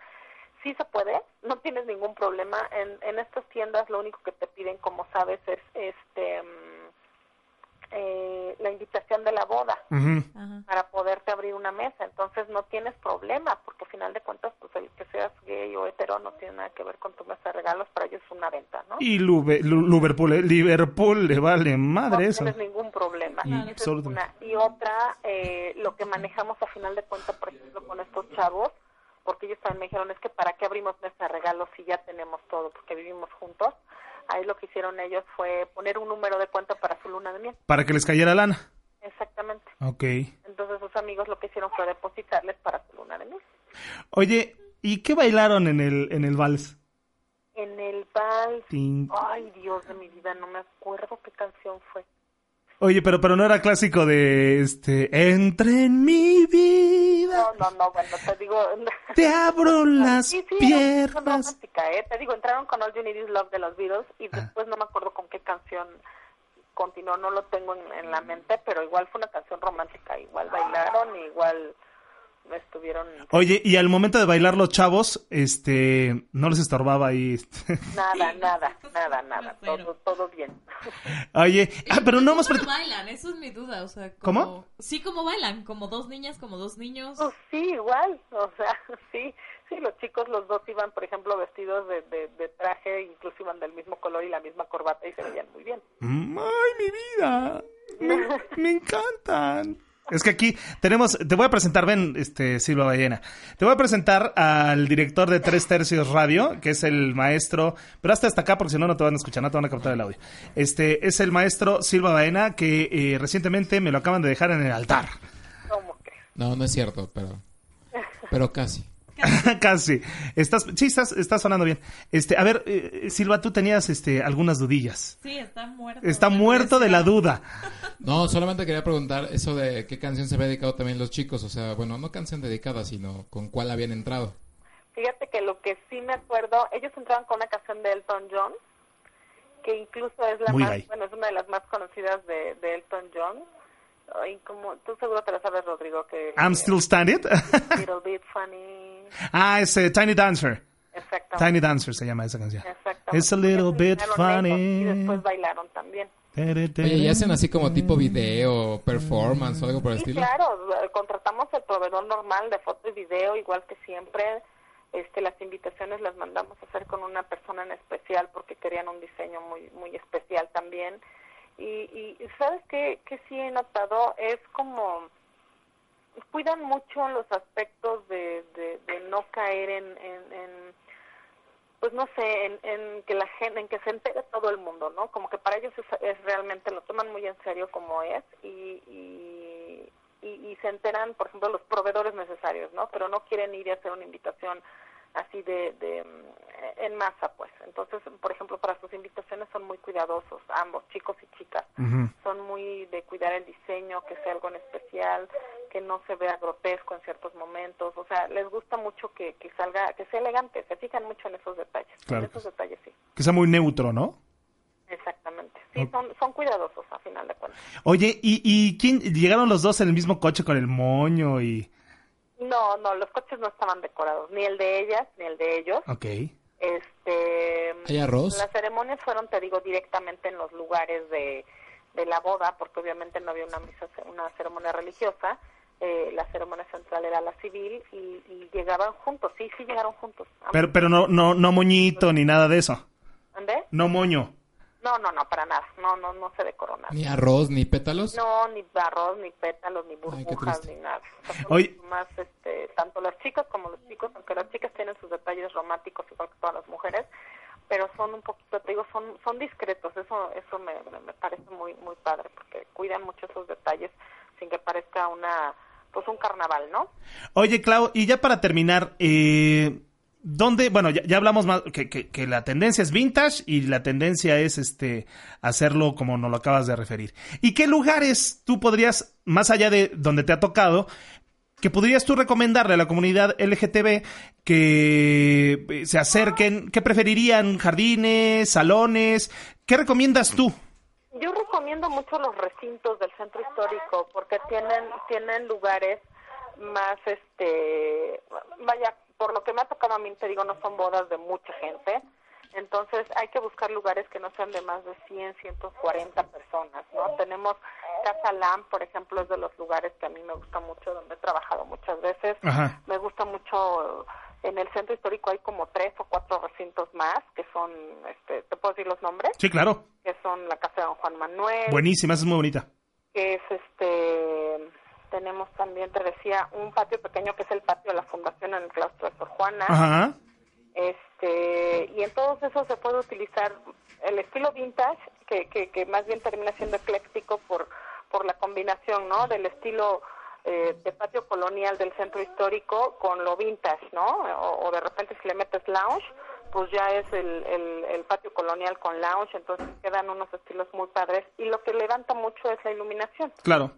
Sí se puede, no tienes ningún problema. En, en estas tiendas lo único que te piden, como sabes, es este mm, eh, la invitación de la boda Ujú. Ajá. para poderte abrir una mesa. Entonces no tienes problema, porque al final de cuentas, pues el que seas gay o hetero no tiene nada que ver con tu mesa de regalos, para ellos es una venta, ¿no? Y Lube- Lu- Liverpool, eh, Liverpool le vale madre no eso. tienes ningún problema. Y es absolutamente. una. Y otra, eh, lo que manejamos a final de cuentas, por ejemplo, con estos chavos, porque ellos también me dijeron, es que para qué abrimos mesa de regalos si ya tenemos todo, porque vivimos juntos. Ahí lo que hicieron ellos fue poner un número de cuenta para su luna de miel. Para que les cayera lana. Exactamente. Ok. Entonces sus amigos lo que hicieron fue depositarles para su luna de miel. Oye, ¿y qué bailaron en el, en el vals? En el vals, ay Dios de mi vida, no me acuerdo qué canción fue. Oye, pero, pero no era clásico de este. Entre en mi vida, No, no, no, bueno, te digo... te abro las Sí, sí, piernas. romántica, ¿eh? Te digo, entraron con All You Need Is Love de los Beatles y Ah. después no me acuerdo con qué canción continuó, no lo tengo en, en la mente, pero igual fue una canción romántica, igual bailaron, igual estuvieron... Oye, y al momento de bailar los chavos, este, no les estorbaba ahí. Nada, nada, nada, nada, todo, todo bien. Oye, ah, pero no hemos ¿Cómo bailan? Eso es mi duda, o sea, ¿Cómo? Sí, ¿cómo bailan? ¿Como dos niñas, como dos niños? Pues sí, igual, o sea, sí, sí, los chicos, los dos iban, por ejemplo, vestidos de, de, de traje, incluso iban del mismo color y la misma corbata y se veían muy bien. Mm, ¡Ay, mi vida! Me, me encantan. Es que aquí tenemos, te voy a presentar, ven, este, Silva Ballena. Te voy a presentar al director de Tres Tercios Radio, que es el maestro, pero hasta hasta acá porque si no, no te van a escuchar, no te van a captar el audio. Este, es el maestro Silva Baena, que eh, recientemente me lo acaban de dejar en el altar. ¿Cómo que? No, no es cierto, pero. Pero casi. Casi. Estás, sí, estás, estás sonando bien. Este, a ver, eh, Silva, tú tenías, este, algunas dudillas. Sí, está muerto. Está muerto de la duda. No, solamente quería preguntar eso de qué canción se había dedicado también los chicos. O sea, bueno, no canción dedicada, sino con cuál habían entrado. Fíjate que lo que sí me acuerdo, ellos entraban con una canción de Elton John, que incluso es la Muy más, gay. bueno, es una de las más conocidas de, de Elton John. Y como tú seguro te la sabes, Rodrigo, que I'm still standing. Little Bit Funny. ah, es eh, Tiny Dancer. Exactamente. Tiny Dancer se llama esa canción. Exactamente. It's a little bit funny. Y después bailaron también. Oye, ¿y hacen así como tipo video, performance o algo por el Sí, estilo? claro, eh, contratamos el proveedor normal de foto y video, igual que siempre. Este, las invitaciones las mandamos a hacer con una persona en especial porque querían un diseño muy muy especial también. Y, y ¿sabes qué, qué sí he notado? Es como cuidan mucho los aspectos de, de, no caer en, en, en, pues no sé, en, en que la gente, en que se entere todo el mundo, ¿no? Como que para ellos es, es realmente, lo toman muy en serio como es y, y, y, y se enteran, por ejemplo, los proveedores necesarios, ¿no? Pero no quieren ir y hacer una invitación así de, de mm, en masa, pues. Entonces, por ejemplo, para sus invitaciones son muy cuidadosos, ambos, chicos y chicas. Son muy de cuidar el diseño, que sea algo en especial, que no se vea grotesco en ciertos momentos. O sea, les gusta mucho que, que salga, que sea elegante. Se fijan mucho en esos detalles. Claro En esos detalles sí. Que sea muy neutro, ¿no? Exactamente. Sí, son, son cuidadosos a final de cuentas. Oye, ¿y, y quién llegaron los dos en el mismo coche con el moño y No, no, los coches no estaban decorados, ni el de ellas, ni el de ellos. Ok. Este, ¿Hay arroz? Las ceremonias fueron, te digo, directamente en los lugares de, de la boda, porque obviamente no había una misa, una ceremonia religiosa. Eh, la ceremonia central era la civil y, y llegaban juntos. Sí, sí llegaron juntos. Pero, pero no, no, no moñito ni nada de eso. ¿Dónde? No moño. No, no, no, para nada. No, no, no se decoró nada. Ni arroz, ni pétalos. No, ni arroz, ni pétalos, ni Ay, burbujas, triste. ni nada. Fueron más, este, tanto las chicas como los chicos, aunque las chicas tienen sus detalles románticos igual que todas las mujeres, pero son un poquito, te digo, son, son discretos. Eso, eso me, me, me parece muy, muy padre porque cuidan mucho esos detalles sin que parezca una, pues un carnaval, ¿no? Oye, Clau, y ya para terminar, eh, ¿Dónde? Bueno, ya, ya hablamos más que, que- la tendencia es vintage y la tendencia es este hacerlo como nos lo acabas de referir. ¿Y qué lugares tú podrías, más allá de donde te ha tocado, que podrías tú recomendarle a la comunidad LGTB que eh, se acerquen? ¿Qué preferirían? ¿Jardines? ¿Salones? ¿Qué recomiendas tú? Yo recomiendo mucho los recintos del centro histórico porque tienen tienen lugares más este vaya por lo que me ha tocado a mí te digo no son bodas de mucha gente entonces hay que buscar lugares que no sean de más de 100 140 personas no tenemos Casa Lam por ejemplo es de los lugares que a mí me gusta mucho donde he trabajado muchas veces Ajá. me gusta mucho en el centro histórico hay como tres o cuatro recintos más que son este te puedo decir los nombres Sí, claro. que son la casa de don Juan Manuel, Buenísima, es muy bonita. que es este, tenemos también, te decía, un patio pequeño que es el patio de la fundación en el claustro de Sor Juana, Ajá. este, y en todos esos se puede utilizar el estilo vintage, que, que, que más bien termina siendo ecléctico por, por la combinación, ¿no? Del estilo eh, de patio colonial del centro histórico con lo vintage, ¿no? O, o de repente si le metes lounge, pues ya es el, el, el patio colonial con lounge, entonces quedan unos estilos muy padres. Y lo que levanta mucho es la iluminación. Claro.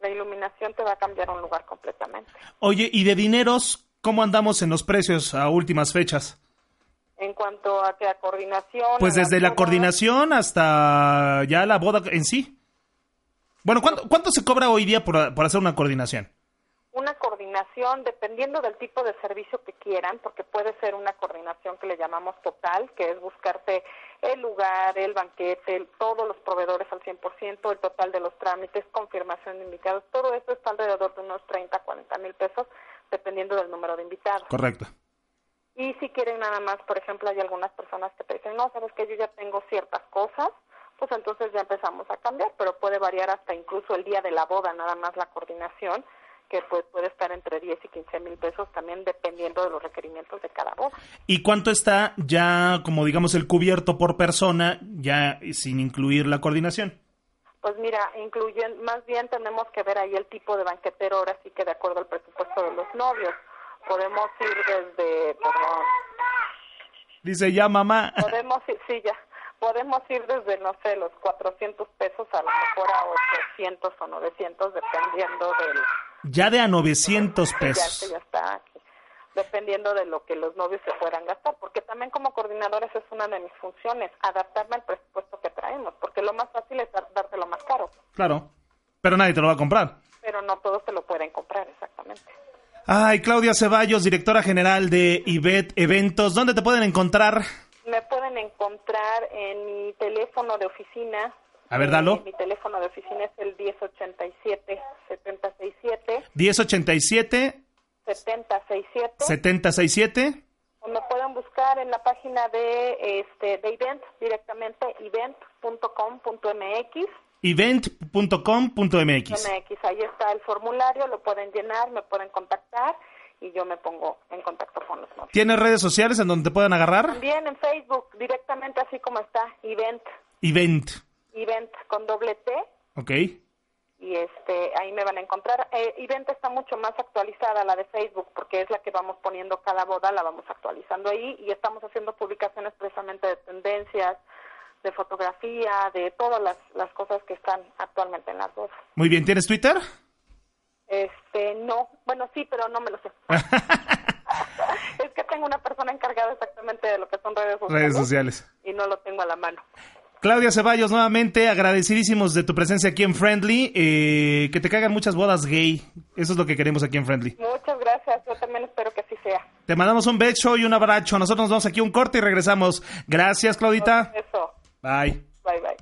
La iluminación te va a cambiar un lugar completamente. Oye, ¿y de dineros cómo andamos en los precios a últimas fechas? En cuanto a que a coordinación... Pues desde la coordinación hasta ya la boda en sí. Bueno, ¿cuánto, cuánto se cobra hoy día por, por hacer una coordinación? Una coordinación dependiendo del tipo de servicio que quieran, porque puede ser una coordinación que le llamamos total, que es buscarte el lugar, el banquete, el- todos los proveedores al 100%, el total de los trámites, confirmación de invitados, todo eso está alrededor de unos 30, 40 mil pesos, dependiendo del número de invitados. Correcto. Y si quieren nada más, por ejemplo, hay algunas personas que te dicen, no, sabes que yo ya tengo ciertas cosas, pues entonces ya empezamos a cambiar, pero puede variar hasta incluso el día de la boda, nada más la coordinación, que pues puede estar entre 10 y 15 mil pesos también dependiendo de los requerimientos de cada boda. ¿Y cuánto está ya, como digamos, el cubierto por persona, ya sin incluir la coordinación? Pues mira, incluyen, más bien tenemos que ver ahí el tipo de banquetero, ahora sí que de acuerdo al presupuesto de los novios. Podemos ir desde, perdón, Dice ya mamá. podemos ir, sí, ya, podemos ir desde, no sé, los 400 pesos a lo mejor a 800 o 900, dependiendo del... Ya de a 900 Ya, pesos. ya está aquí. Dependiendo de lo que los novios se puedan gastar, porque también como coordinadores es una de mis funciones, adaptarme al presupuesto que traemos, porque lo más fácil es dar- darte lo más caro, Claro. Pero nadie te lo va a comprar. pero no todos te lo pueden comprar exactamente. Ay, Claudia Ceballos, directora general de IBET Eventos. ¿Dónde te pueden encontrar? Me pueden encontrar en mi teléfono de oficina. A ver, dalo. mi teléfono de oficina es el 1087-7067. 1087 7067. 7067. O me pueden buscar en la página de este de event directamente event.com.mx. event.com.mx. MX, ahí está el formulario, lo pueden llenar, me pueden contactar y yo me pongo en contacto con los novios. ¿Tienes redes sociales en donde te puedan agarrar? También en Facebook, directamente así como está, event, Event. Event con doble T Ok. y este ahí me van a encontrar. Eh, Event está mucho más actualizada la de Facebook porque es la que vamos poniendo cada boda, la vamos actualizando ahí y estamos haciendo publicaciones precisamente de tendencias, de fotografía, de todas las, las cosas que están actualmente en las bodas. Muy bien, ¿tienes Twitter? Este, no, bueno, sí, pero no me lo sé. es que tengo una persona encargada exactamente de lo que son redes sociales. Redes sociales. Y no lo tengo a la mano. Claudia Ceballos, nuevamente agradecidísimos de tu presencia aquí en Friendly. eh, que te caigan muchas bodas gay. Eso es lo que queremos aquí en Friendly. Muchas gracias, yo también espero que así sea. Te mandamos un beso y un abrazo. Nosotros nos vamos aquí un corte y regresamos. Gracias, Claudita. Eso, Bye. bye bye.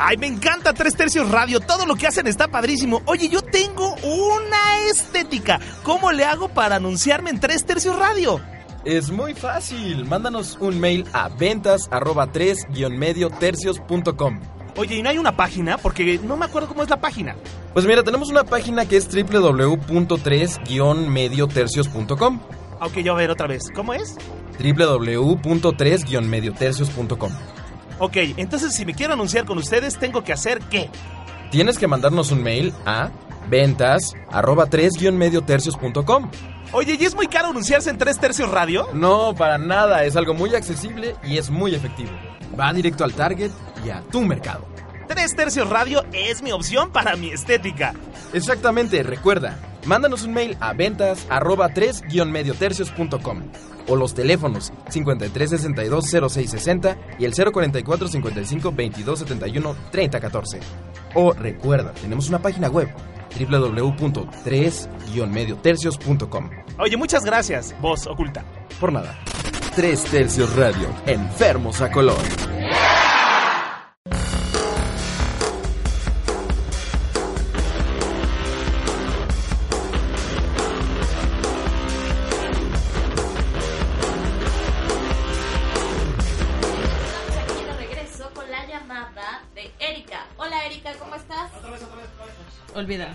Ay, me encanta Tres Tercios Radio. Todo lo que hacen está padrísimo. Oye, yo tengo una estética. ¿Cómo le hago para anunciarme en Tres Tercios Radio? Es muy fácil. Mándanos un mail a ventas arroba 3 medio tercios.com. Oye, ¿y no hay una página? Porque no me acuerdo cómo es la página. Pues mira, tenemos una página que es www.3-mediotercios.com. Ok, yo a ver otra vez. ¿Cómo es? www.3-mediotercios.com. Ok, entonces si me quiero anunciar con ustedes, ¿tengo que hacer qué? Tienes que mandarnos un mail a ventas arroba 3-mediotercios.com. Oye, ¿y es muy caro anunciarse en Tres Tercios Radio? No, para nada, es algo muy accesible y es muy efectivo. Va directo al target y a tu mercado. Tres Tercios Radio es mi opción para mi estética. Exactamente, recuerda, mándanos un mail a ventas arroba 3-mediotercios.com o los teléfonos 53620660 y el 044 55 22 71 3014. O recuerda, tenemos una página web www.3-mediotercios.com. Oye, muchas gracias, voz oculta. Por nada. 3 Tercios Radio, enfermos a color. Olvídalo.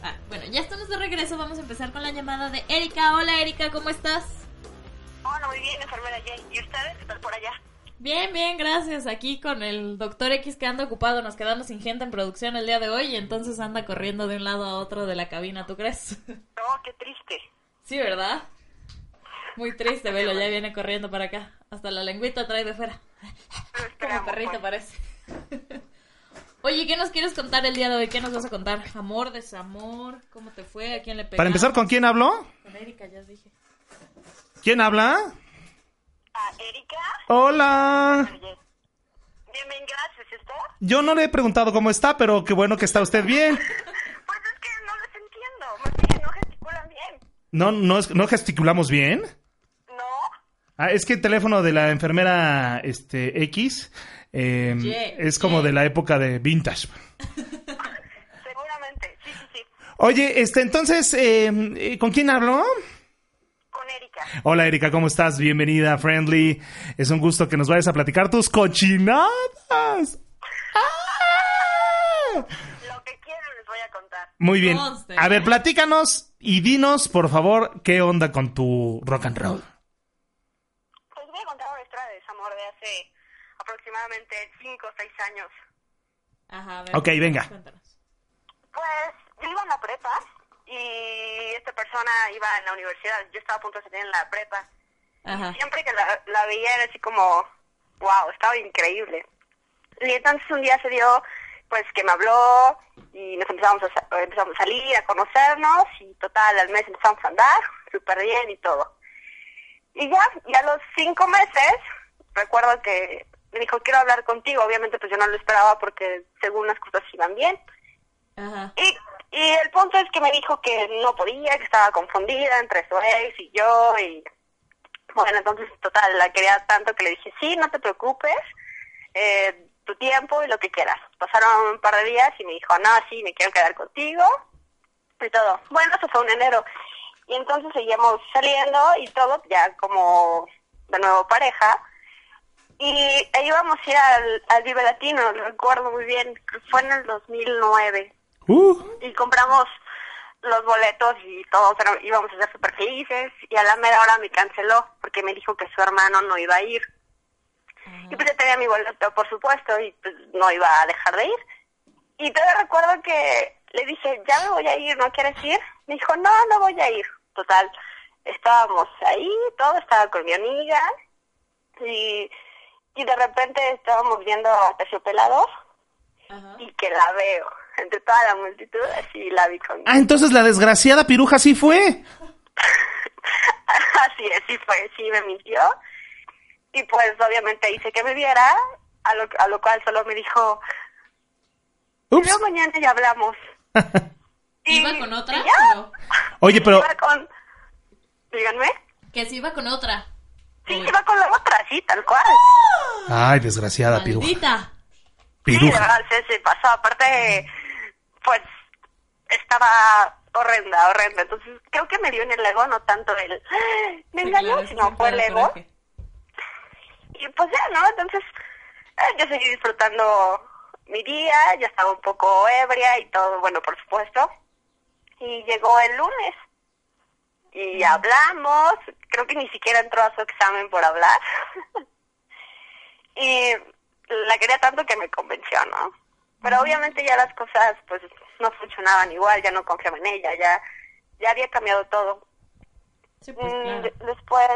Ah, bueno, ya estamos de regreso. Vamos a empezar con la llamada de Erika. Hola Erika, ¿cómo estás? Hola, muy bien, enfermera Jane. ¿Y ustedes qué tal por allá? Bien, bien, gracias. Aquí con el doctor X que anda ocupado. Nos quedamos sin gente en producción el día de hoy y entonces anda corriendo de un lado a otro de la cabina, ¿tú crees? No, qué triste. Sí, ¿verdad? Muy triste, velo, ya viene corriendo para acá. Hasta la lengüita trae de fuera. Como perrito parece. Oye, ¿qué nos quieres contar el día de hoy? ¿Qué nos vas a contar? ¿Amor, desamor? ¿Cómo te fue? ¿A quién le pegaste? Para empezar, ¿con quién habló? Con Erika, ya dije. ¿Quién habla? ¿A Erika? Hola. Bien, bien, gracias. ¿Y usted? Yo no le he preguntado cómo está, pero qué bueno que está usted bien. Pues es que no les entiendo. Más bien, no gesticulan bien. ¿No, no, es- no gesticulamos bien? ¿No? Ah, es que el teléfono de la enfermera este, X eh, es como de la época de vintage. Seguramente. Sí, sí, sí. Oye, este, entonces, eh, eh, ¿con quién habló? Con Erika. Hola Erika, ¿cómo estás? Bienvenida, Friendly. Es un gusto que nos vayas a platicar tus cochinadas. ¡Ah! Lo que quieran les voy a contar. Muy bien. A ver, platícanos y dinos, por favor, qué onda con tu rock and roll. Pues voy a contar una historia de desamor de hace aproximadamente 5 o 6 años. Ajá, a ver. Ok, venga. Cuéntanos. Pues yo iba en la prepa y esta persona iba en la universidad. Yo estaba a punto de salir en la prepa. Ajá. siempre que la, la veía era así como, wow, estaba increíble. Y entonces un día se dio, pues que me habló y nos empezamos a, empezamos a salir, a conocernos y total, al mes empezamos a andar, súper bien y todo. Y ya, y a los cinco meses, recuerdo que me dijo, quiero hablar contigo. Obviamente pues yo no lo esperaba porque según las cosas iban bien. Ajá. Y, y el punto es que me dijo que no podía, que estaba confundida entre su ex y yo. Y bueno, entonces, total, la quería tanto que le dije, sí, no te preocupes, eh, tu tiempo y lo que quieras. Pasaron un par de días y me dijo, no, sí, me quiero quedar contigo y todo. Bueno, eso fue en enero. Y entonces seguíamos saliendo y todo, ya como de nuevo pareja. Y ahí íbamos a ir al, al Vive Latino, lo recuerdo muy bien, fue en el 2009 Uh, y compramos los boletos y todos era- íbamos a ser súper felices y a la mera hora me canceló porque me dijo que su hermano no iba a ir. Y pues yo tenía mi boleto, por supuesto, y pues no iba a dejar de ir. Y todavía recuerdo que le dije, ya me voy a ir, ¿no quieres ir? Me dijo, no, no voy a ir. Total, estábamos ahí, todo estaba con mi amiga y, y de repente estábamos viendo a Terciopelados Ajá. y que la veo entre toda la multitud, así la vi con... Ah, entonces la desgraciada piruja sí fue. así es, sí fue, sí me mintió. Y pues obviamente hice que me viera, a lo, a lo cual solo me dijo, Ups. yo mañana ya hablamos. Y- ¿Iba con otra? y ya. o no? Oye, pero Iba con... Díganme. Que si iba con otra. Sí, iba con la otra, sí, tal cual. Ay, desgraciada piruja. Maldita. Sí, de Piruja. verdad, se, se pasó. Aparte, pues, estaba horrenda, horrenda. Entonces, creo que me dio en el ego, no tanto el... "Ah, Me Sí, engañó, claro, sino fue el ego. Y pues ya, ¿no? Entonces, eh, yo seguí disfrutando mi día, ya estaba un poco ebria y todo, bueno, por supuesto. Y llegó el lunes. Y hablamos, creo que ni siquiera entró a su examen por hablar. y la quería tanto que me convenció, ¿no? Pero obviamente ya las cosas pues no funcionaban igual, ya no confiaba en ella, ya, ya había cambiado todo. Sí, pues Mm, claro. Después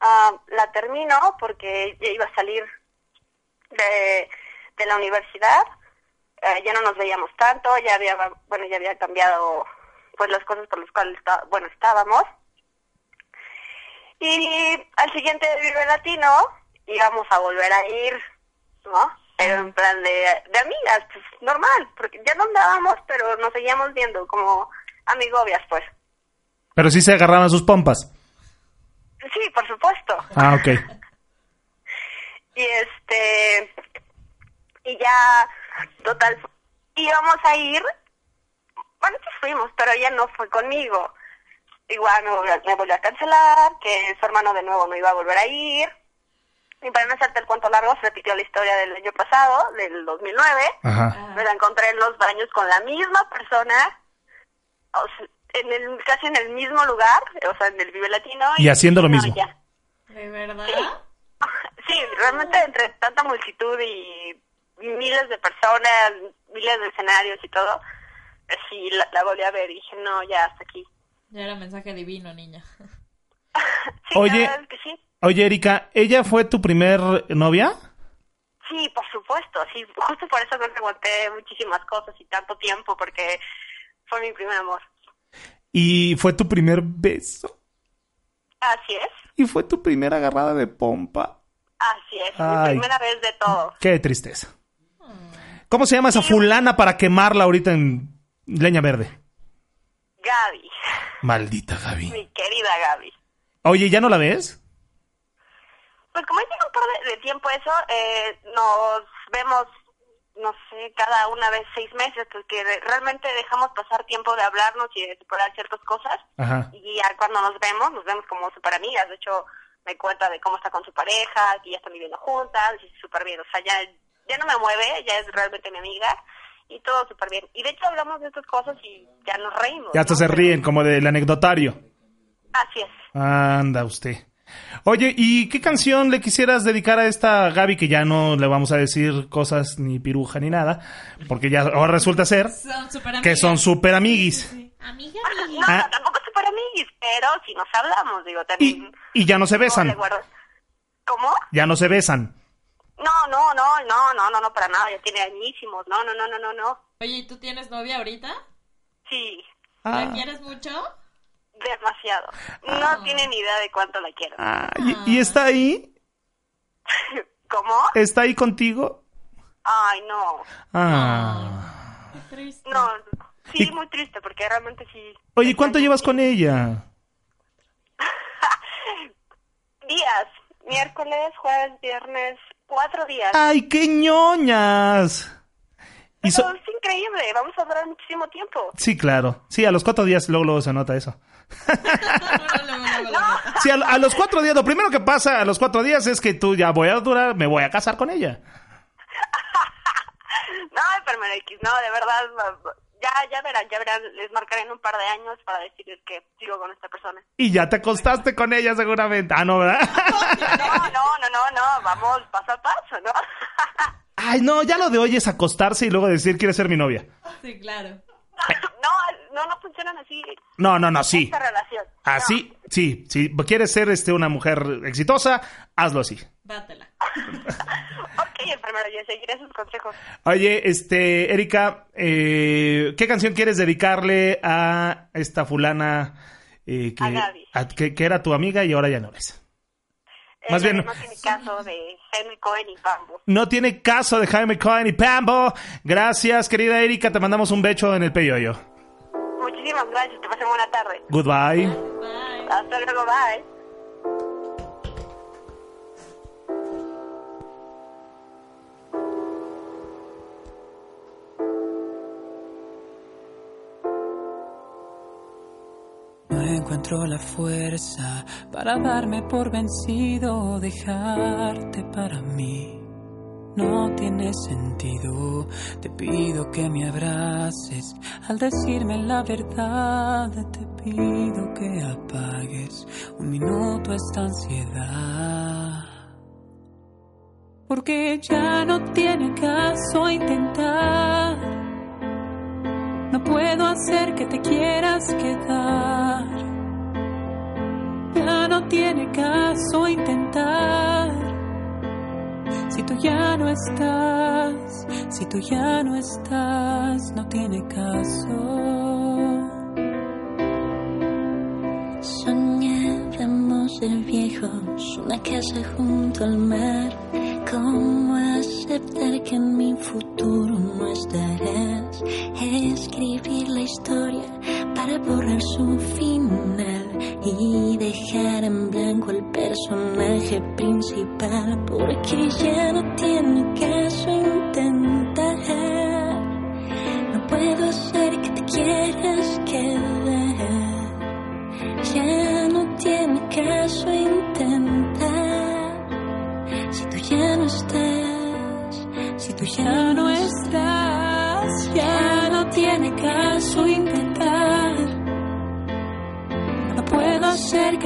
ah, la termino porque ya iba a salir de, de la universidad, eh, ya no nos veíamos tanto, ya había, bueno, ya había cambiado pues las cosas por las cuales está- bueno, estábamos. Y al siguiente Vive Latino íbamos a volver a ir, ¿no? Pero en plan de, de amigas, pues normal, porque ya no andábamos, pero nos seguíamos viendo como amigobias, pues. Pero sí se agarraban sus pompas. Sí, por supuesto. Ah, ok. Y este, y ya, total, íbamos a ir, bueno, pues fuimos, pero ella no fue conmigo. Igual me volvió, me volvió a cancelar, que su hermano de nuevo no iba a volver a ir. Y para no hacerte el cuento largo, se repitió la historia del año pasado, del 2009. Ajá. Me la encontré en los baños con la misma persona, o sea, en el, casi en el mismo lugar, o sea, en el Vive Latino. Y haciendo lo no, mismo. ya. ¿De verdad? Sí, realmente entre tanta multitud y miles de personas, miles de escenarios y todo, sí, la, la volví a ver y dije, no, ya hasta aquí. Ya era mensaje divino, niña. Sí, Oye. la verdad es que sí. Oye, Erika, ¿ella fue tu primer novia? Sí, por supuesto, sí, justo por eso creo que aguanté muchísimas cosas y tanto tiempo, porque fue mi primer amor. ¿Y fue tu primer beso? Así es, ¿Y fue tu primera agarrada de pompa? así es, Ay. mi primera vez de todo. Qué tristeza. ¿Cómo se llama esa fulana para quemarla ahorita en leña verde? Gaby, Maldita Gaby. mi querida Gaby. Oye, ¿ya no la ves? Pues como ya un par de, de tiempo eso, eh, nos vemos, no sé, cada una vez seis meses, porque re- realmente dejamos pasar tiempo de hablarnos y de superar ciertas cosas. Ajá. Y ya cuando nos vemos, nos vemos como super amigas. De hecho, me cuenta de cómo está con su pareja, que ya están viviendo juntas, y súper bien. O sea, ya, ya no me mueve, ya es realmente mi amiga. Y todo súper bien. Y de hecho hablamos de estas cosas y ya nos reímos. Ya hasta ¿no? se ríen, como del anecdotario. Así es. Anda usted. Oye, ¿y qué canción le quisieras dedicar a esta Gaby que ya no le vamos a decir cosas ni piruja ni nada? Porque ya ahora resulta ser Son que son súper amiguis. Amiga, No, amiga. Ah. no, tampoco súper amiguis, pero si nos hablamos, digo, Y, también... y ya no se no besan. ¿Cómo? Ya no se besan. No, no, no, no, no, no, no, para nada, ya tiene añísimos, no, no, no, no, no, no, Oye, ¿y tú tienes novia ahorita? sí, Ah. ¿La quieres mucho? demasiado, no tiene ni idea de cuánto la quiero. Ah, ¿y, y está ahí? ¿Cómo? ¿Está ahí contigo? Ay, no, Ah. Qué triste. no, sí, Y- muy triste, porque realmente sí. Oye, ¿cuánto llevas con ella? Días, miércoles, jueves, viernes, cuatro días. ¡Ay, qué ñoñas! Pero so- es increíble, vamos a durar muchísimo tiempo. Sí, claro. Sí, a los cuatro días luego, luego se nota eso. Sí, a, a los cuatro días, lo primero que pasa a los cuatro días es que tú ya voy a durar, me voy a casar con ella. No, enfermera X, no, de verdad, ya, ya verán, ya verán, les marcaré en un par de años para decirles que sigo con esta persona. Y ya te acostaste con ella seguramente. Ah, no, ¿verdad? No, no, no, no, no, vamos paso a paso, ¿no? Ay, no, ya lo de hoy es acostarse y luego decir, ¿quieres ser mi novia? Sí, claro. No, no, no funcionan así No, no, no, sí. esta relación. Así, sí, sí. ¿Quieres ser este, una mujer exitosa? Hazlo así. Dátela. Ok, enfermera, yo seguiré sus consejos. Oye, este, Erika, eh, ¿qué canción quieres dedicarle a esta fulana eh, que, A Gaby. a- que, que era tu amiga y ahora ya no eres? Más Eh, bien- No tiene caso de Henry Cohen y Bambo. No tiene caso de Jaime Cohen y Pambo. Gracias, querida Erika. Te mandamos un becho en el peyoyo. Muchísimas gracias, que pasen buena tarde. Goodbye. Bye. Hasta luego, bye. Encuentro la fuerza para darme por vencido dejarte para mí. No tiene sentido, te pido que me abraces. Al decirme la verdad, te pido que apagues un minuto esta ansiedad. porque ya no tiene caso intentar. No puedo hacer que te quieras quedar. No tiene caso intentar. Si tú ya no estás, si tú ya no estás, no tiene caso. Soñábamos ser viejos, una casa junto al mar. ¿Cómo aceptar que en mi futuro no estarás? Escribir la historia para borrar su final y dejar en blanco el personaje principal, porque ya no tiene caso intentar. No puedo hacer que te quieras quedar. Ya no tiene caso intentar.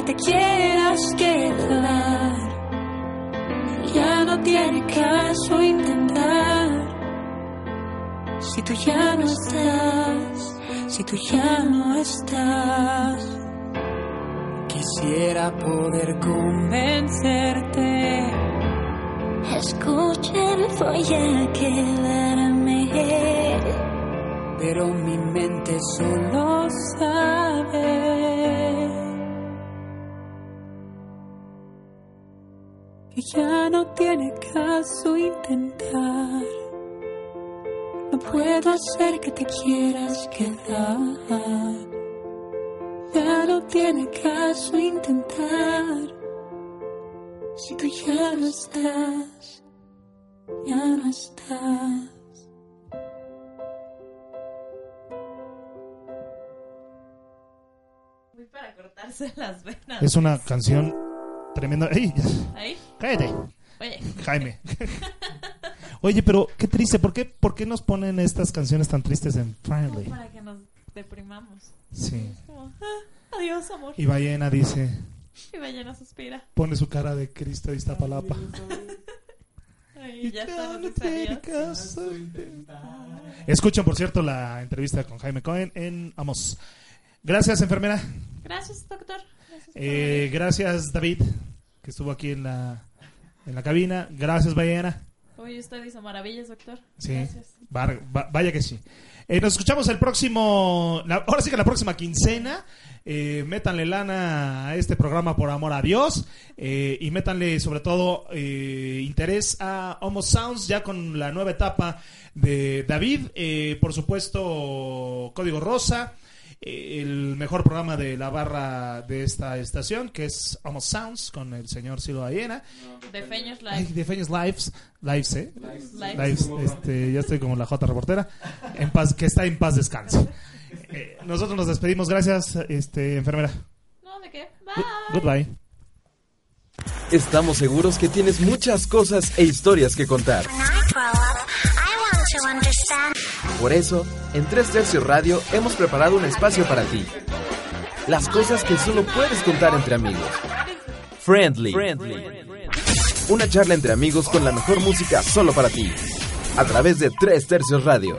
Te quieras quedar. Ya no tiene caso intentar. Si tú ya no estás, si tú ya no estás. Quisiera poder convencerte. Escuchar, voy a quedarme. Pero mi mente solo sabe que ya no tiene caso intentar. No puedo hacer que te quieras quedar. Ya no tiene caso intentar. Si tú ya no estás, ya no estás. Muy para cortarse las venas. Es una canción tremenda. ¡Ey! ¿Ahí? ¡Cállate! Oye. Jaime. Oye, pero qué triste. ¿Por qué, ¿Por qué nos ponen estas canciones tan tristes en Friendly? Para que nos deprimamos. Sí. Es como, ah, adiós, amor. Y Ballena dice, Y ballena suspira. pone su cara de Cristo de Iztapalapa. Ay, ya. Escuchen, por cierto, la entrevista con Jaime Cohen en Amos. Gracias, enfermera. Gracias, doctor. Eh, gracias, David, que estuvo aquí en la, en la cabina. Gracias, Ballena. Hoy usted hizo maravillas, doctor. Sí, Gracias. Va- vaya que sí. Eh, nos escuchamos el próximo, la- ahora sí que la próxima quincena. Eh, métanle lana a este programa por amor a Dios eh, y métanle sobre todo eh, interés a Homo Sounds ya con la nueva etapa de David. Eh, por supuesto, Código Rosa. Eh, El mejor programa de la barra de esta estación, que es Homo Sounds, con el señor Silo Ayena. De Feños Ay, Live. de Feños Lives, Lives, ¿eh? Lives. Lives, este, ya estoy como la J reportera. En paz, que está en paz descanse. Eh, nosotros nos despedimos, gracias, este, enfermera. No, ¿de qué? Good- goodbye. Estamos seguros que tienes muchas cosas e historias que contar. Por eso, en Tres Tercios Radio hemos preparado un espacio para ti. Las cosas que solo puedes contar entre amigos. Friendly. Una charla entre amigos con la mejor música solo para ti. A través de Tres Tercios Radio.